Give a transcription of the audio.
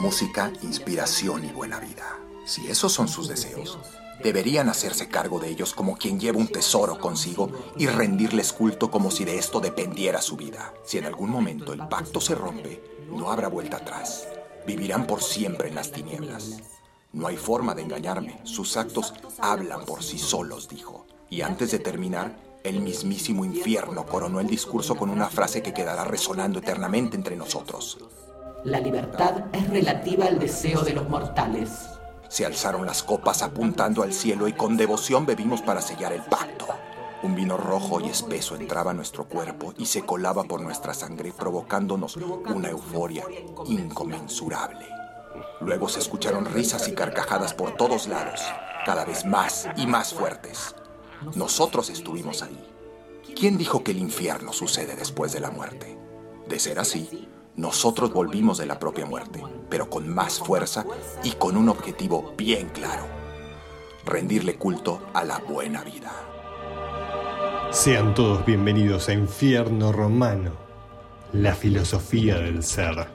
música, inspiración y buena vida. Si esos son sus deseos, deberían hacerse cargo de ellos como quien lleva un tesoro consigo y rendirles culto como si de esto dependiera su vida. Si en algún momento el pacto se rompe, no habrá vuelta atrás. Vivirán por siempre en las tinieblas. No hay forma de engañarme. Sus actos hablan por sí solos, dijo. Y antes de terminar, el mismísimo infierno coronó el discurso con una frase que quedará resonando eternamente entre nosotros. La libertad es relativa al deseo de los mortales. Se alzaron las copas apuntando al cielo y con devoción bebimos para sellar el pacto. Un vino rojo y espeso entraba a nuestro cuerpo y se colaba por nuestra sangre, provocándonos una euforia inconmensurable. Luego se escucharon risas y carcajadas por todos lados, cada vez más y más fuertes. Nosotros estuvimos ahí. ¿Quién dijo que el infierno sucede después de la muerte? De ser así, nosotros volvimos de la propia muerte, pero con más fuerza y con un objetivo bien claro. Rendirle culto a la buena vida. Sean todos bienvenidos a Infierno Romano, la filosofía del ser.